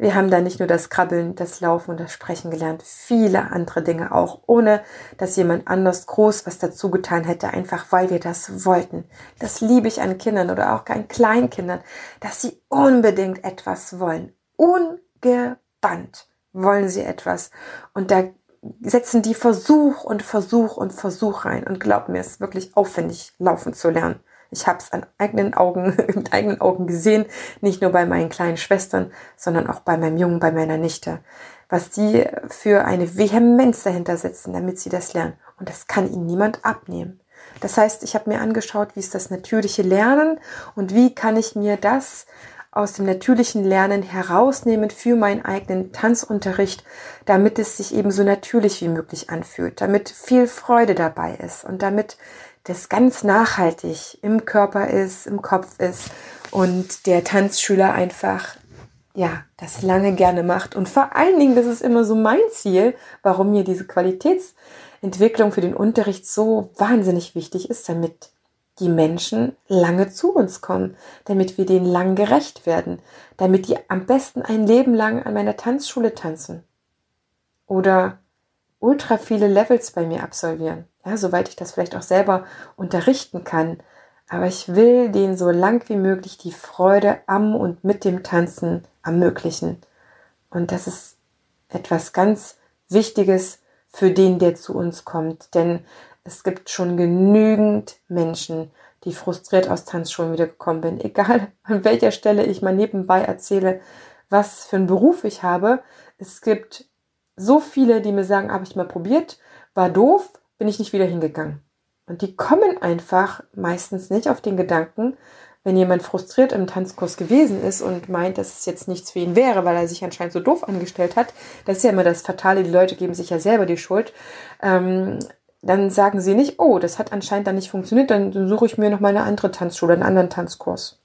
Wir haben da nicht nur das Krabbeln, das Laufen und das Sprechen gelernt, viele andere Dinge auch, ohne dass jemand anders groß was dazu getan hätte, einfach weil wir das wollten. Das liebe ich an Kindern oder auch an Kleinkindern, dass sie unbedingt etwas wollen. Ungebannt wollen sie etwas. Und da setzen die Versuch und Versuch und Versuch rein. Und glaub mir, es ist wirklich aufwendig, laufen zu lernen. Ich habe es an eigenen Augen, [laughs] mit eigenen Augen gesehen, nicht nur bei meinen kleinen Schwestern, sondern auch bei meinem Jungen, bei meiner Nichte, was die für eine Vehemenz dahinter setzen, damit sie das lernen. Und das kann ihnen niemand abnehmen. Das heißt, ich habe mir angeschaut, wie ist das natürliche Lernen und wie kann ich mir das aus dem natürlichen Lernen herausnehmen für meinen eigenen Tanzunterricht, damit es sich eben so natürlich wie möglich anfühlt, damit viel Freude dabei ist und damit das ganz nachhaltig im Körper ist, im Kopf ist und der Tanzschüler einfach ja, das lange gerne macht. Und vor allen Dingen, das ist immer so mein Ziel, warum mir diese Qualitätsentwicklung für den Unterricht so wahnsinnig wichtig ist, damit die Menschen lange zu uns kommen, damit wir denen lang gerecht werden, damit die am besten ein Leben lang an meiner Tanzschule tanzen oder ultra viele Levels bei mir absolvieren ja, soweit ich das vielleicht auch selber unterrichten kann. Aber ich will denen so lang wie möglich die Freude am und mit dem Tanzen ermöglichen. Und das ist etwas ganz Wichtiges für den, der zu uns kommt. Denn es gibt schon genügend Menschen, die frustriert aus Tanzschulen wiedergekommen bin. Egal [laughs] an welcher Stelle ich mal nebenbei erzähle, was für einen Beruf ich habe. Es gibt so viele, die mir sagen, habe ich mal probiert, war doof, bin ich nicht wieder hingegangen. Und die kommen einfach meistens nicht auf den Gedanken, wenn jemand frustriert im Tanzkurs gewesen ist und meint, dass es jetzt nichts für ihn wäre, weil er sich anscheinend so doof angestellt hat, das ist ja immer das Fatale, die Leute geben sich ja selber die Schuld, ähm, dann sagen sie nicht, oh, das hat anscheinend dann nicht funktioniert, dann suche ich mir noch mal eine andere Tanzschule, einen anderen Tanzkurs.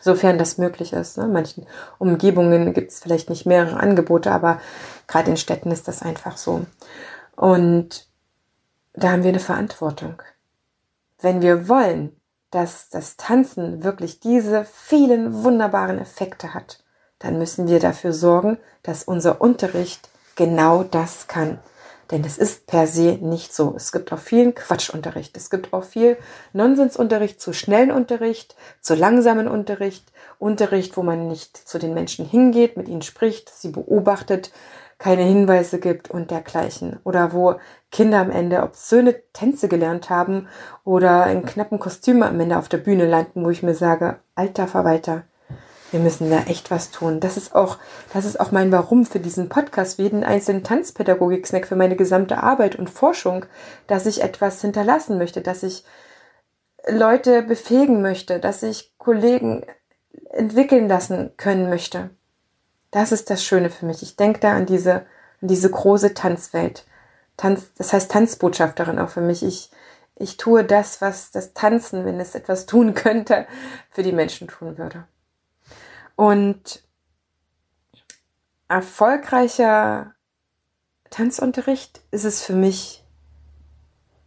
Sofern das möglich ist. Ne? In manchen Umgebungen gibt es vielleicht nicht mehrere Angebote, aber gerade in Städten ist das einfach so. Und da haben wir eine Verantwortung. Wenn wir wollen, dass das Tanzen wirklich diese vielen wunderbaren Effekte hat, dann müssen wir dafür sorgen, dass unser Unterricht genau das kann. Denn es ist per se nicht so. Es gibt auch vielen Quatschunterricht. Es gibt auch viel Nonsensunterricht zu schnellen Unterricht, zu langsamen Unterricht, Unterricht, wo man nicht zu den Menschen hingeht, mit ihnen spricht, sie beobachtet, keine Hinweise gibt und dergleichen. Oder wo Kinder am Ende obszöne Tänze gelernt haben oder in knappen Kostümen am Ende auf der Bühne landen, wo ich mir sage, alter Verwalter, wir müssen da echt was tun. Das ist auch, das ist auch mein Warum für diesen Podcast, für jeden einzelnen Tanzpädagogik-Snack, für meine gesamte Arbeit und Forschung, dass ich etwas hinterlassen möchte, dass ich Leute befähigen möchte, dass ich Kollegen entwickeln lassen können möchte. Das ist das Schöne für mich. Ich denke da an diese, an diese große Tanzwelt. Tanz, das heißt Tanzbotschafterin auch für mich. Ich, ich tue das, was das Tanzen, wenn es etwas tun könnte, für die Menschen tun würde. Und erfolgreicher Tanzunterricht ist es für mich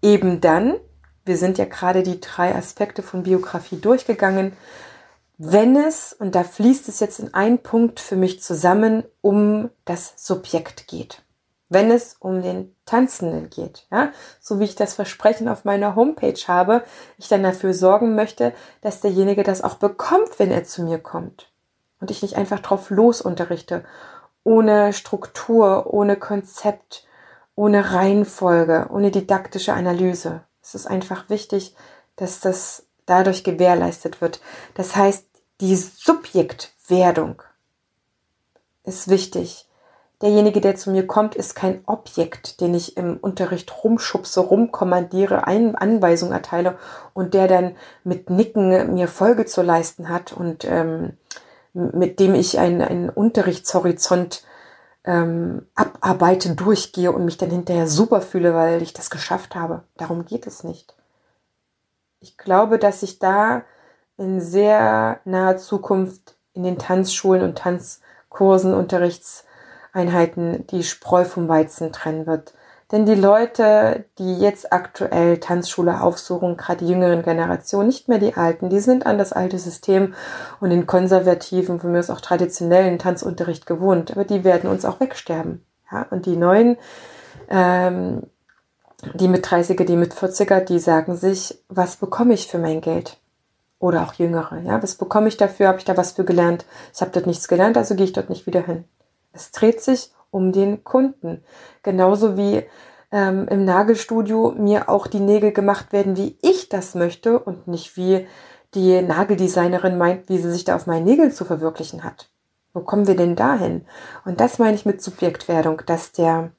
eben dann, wir sind ja gerade die drei Aspekte von Biografie durchgegangen, wenn es, und da fließt es jetzt in einen Punkt für mich zusammen, um das Subjekt geht. Wenn es um den Tanzenden geht, ja, so wie ich das Versprechen auf meiner Homepage habe, ich dann dafür sorgen möchte, dass derjenige das auch bekommt, wenn er zu mir kommt. Und ich nicht einfach drauf los unterrichte, ohne Struktur, ohne Konzept, ohne Reihenfolge, ohne didaktische Analyse. Es ist einfach wichtig, dass das dadurch gewährleistet wird. Das heißt, die Subjektwerdung ist wichtig. Derjenige, der zu mir kommt, ist kein Objekt, den ich im Unterricht rumschubse, rumkommandiere, Anweisungen erteile und der dann mit Nicken mir Folge zu leisten hat und ähm, mit dem ich einen, einen Unterrichtshorizont ähm, abarbeite, durchgehe und mich dann hinterher super fühle, weil ich das geschafft habe. Darum geht es nicht. Ich glaube, dass sich da in sehr naher Zukunft in den Tanzschulen und Tanzkursen, Unterrichtseinheiten die Spreu vom Weizen trennen wird. Denn die Leute, die jetzt aktuell Tanzschule aufsuchen, gerade die jüngeren Generationen, nicht mehr die alten, die sind an das alte System und den konservativen, von mir aus auch traditionellen Tanzunterricht gewohnt, aber die werden uns auch wegsterben. Ja? Und die neuen, ähm, die mit 30er, die mit 40er, die sagen sich, was bekomme ich für mein Geld? Oder auch Jüngere, ja, was bekomme ich dafür? Habe ich da was für gelernt? Ich habe dort nichts gelernt, also gehe ich dort nicht wieder hin. Es dreht sich um den Kunden. Genauso wie ähm, im Nagelstudio mir auch die Nägel gemacht werden, wie ich das möchte und nicht wie die Nageldesignerin meint, wie sie sich da auf meinen Nägeln zu verwirklichen hat. Wo kommen wir denn dahin? Und das meine ich mit Subjektwerdung, dass der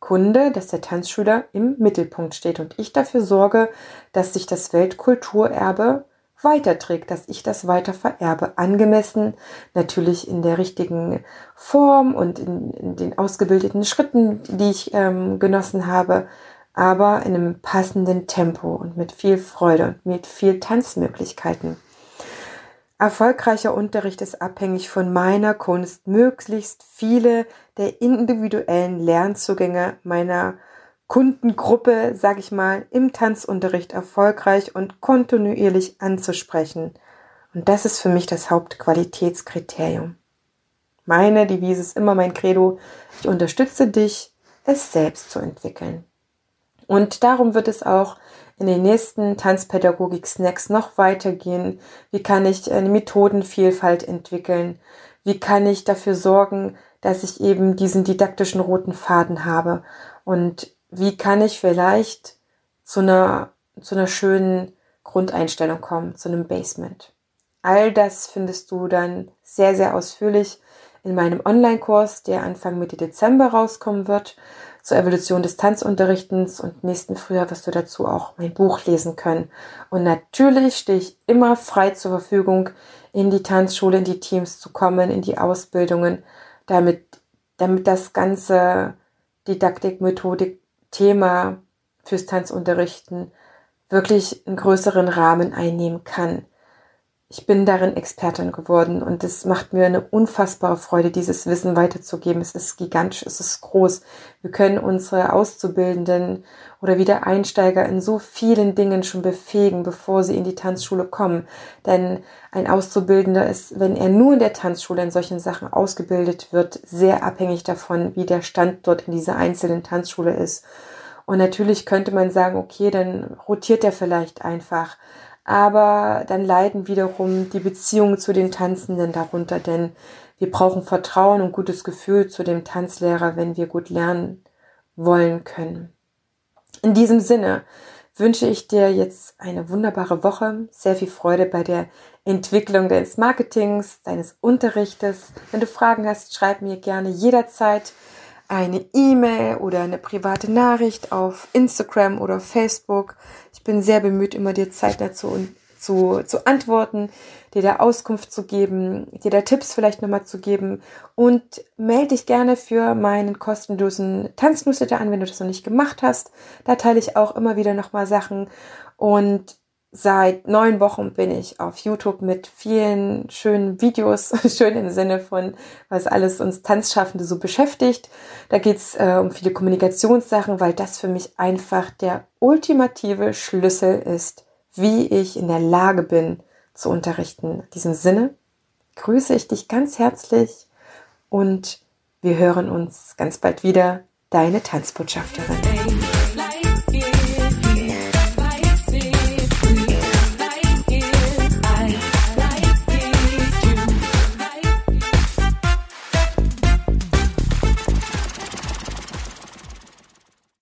Kunde, dass der Tanzschüler im Mittelpunkt steht und ich dafür sorge, dass sich das Weltkulturerbe weiterträgt, dass ich das weiter vererbe, angemessen, natürlich in der richtigen Form und in, in den ausgebildeten Schritten, die ich ähm, genossen habe, aber in einem passenden Tempo und mit viel Freude und mit viel Tanzmöglichkeiten. Erfolgreicher Unterricht ist abhängig von meiner Kunst, möglichst viele der individuellen Lernzugänge meiner Kundengruppe, sag ich mal, im Tanzunterricht erfolgreich und kontinuierlich anzusprechen. Und das ist für mich das Hauptqualitätskriterium. Meine Devise ist immer mein Credo, ich unterstütze dich, es selbst zu entwickeln. Und darum wird es auch in den nächsten Tanzpädagogik-Snacks noch weitergehen. Wie kann ich eine Methodenvielfalt entwickeln? Wie kann ich dafür sorgen, dass ich eben diesen didaktischen roten Faden habe? Und wie kann ich vielleicht zu einer, zu einer schönen Grundeinstellung kommen, zu einem Basement. All das findest du dann sehr, sehr ausführlich in meinem Online-Kurs, der Anfang Mitte Dezember rauskommen wird, zur Evolution des Tanzunterrichtens und nächsten Frühjahr wirst du dazu auch mein Buch lesen können. Und natürlich stehe ich immer frei zur Verfügung, in die Tanzschule, in die Teams zu kommen, in die Ausbildungen, damit, damit das ganze Didaktik, Methodik, Thema fürs Tanzunterrichten wirklich einen größeren Rahmen einnehmen kann. Ich bin darin Expertin geworden und es macht mir eine unfassbare Freude, dieses Wissen weiterzugeben. Es ist gigantisch, es ist groß. Wir können unsere Auszubildenden oder wieder Einsteiger in so vielen Dingen schon befähigen, bevor sie in die Tanzschule kommen. Denn ein Auszubildender ist, wenn er nur in der Tanzschule in solchen Sachen ausgebildet wird, sehr abhängig davon, wie der Stand dort in dieser einzelnen Tanzschule ist. Und natürlich könnte man sagen, okay, dann rotiert er vielleicht einfach aber dann leiden wiederum die Beziehungen zu den Tanzenden darunter, denn wir brauchen Vertrauen und gutes Gefühl zu dem Tanzlehrer, wenn wir gut lernen wollen können. In diesem Sinne wünsche ich dir jetzt eine wunderbare Woche, sehr viel Freude bei der Entwicklung deines Marketings, deines Unterrichtes. Wenn du Fragen hast, schreib mir gerne jederzeit eine E-Mail oder eine private Nachricht auf Instagram oder Facebook. Ich bin sehr bemüht, immer dir zeitnah zu, zu, zu antworten, dir da Auskunft zu geben, dir da Tipps vielleicht nochmal zu geben und melde dich gerne für meinen kostenlosen Tanznewsletter an, wenn du das noch nicht gemacht hast. Da teile ich auch immer wieder nochmal Sachen und Seit neun Wochen bin ich auf YouTube mit vielen schönen Videos, [laughs] schön im Sinne von, was alles uns Tanzschaffende so beschäftigt. Da geht's äh, um viele Kommunikationssachen, weil das für mich einfach der ultimative Schlüssel ist, wie ich in der Lage bin zu unterrichten. In diesem Sinne grüße ich dich ganz herzlich und wir hören uns ganz bald wieder. Deine Tanzbotschafterin.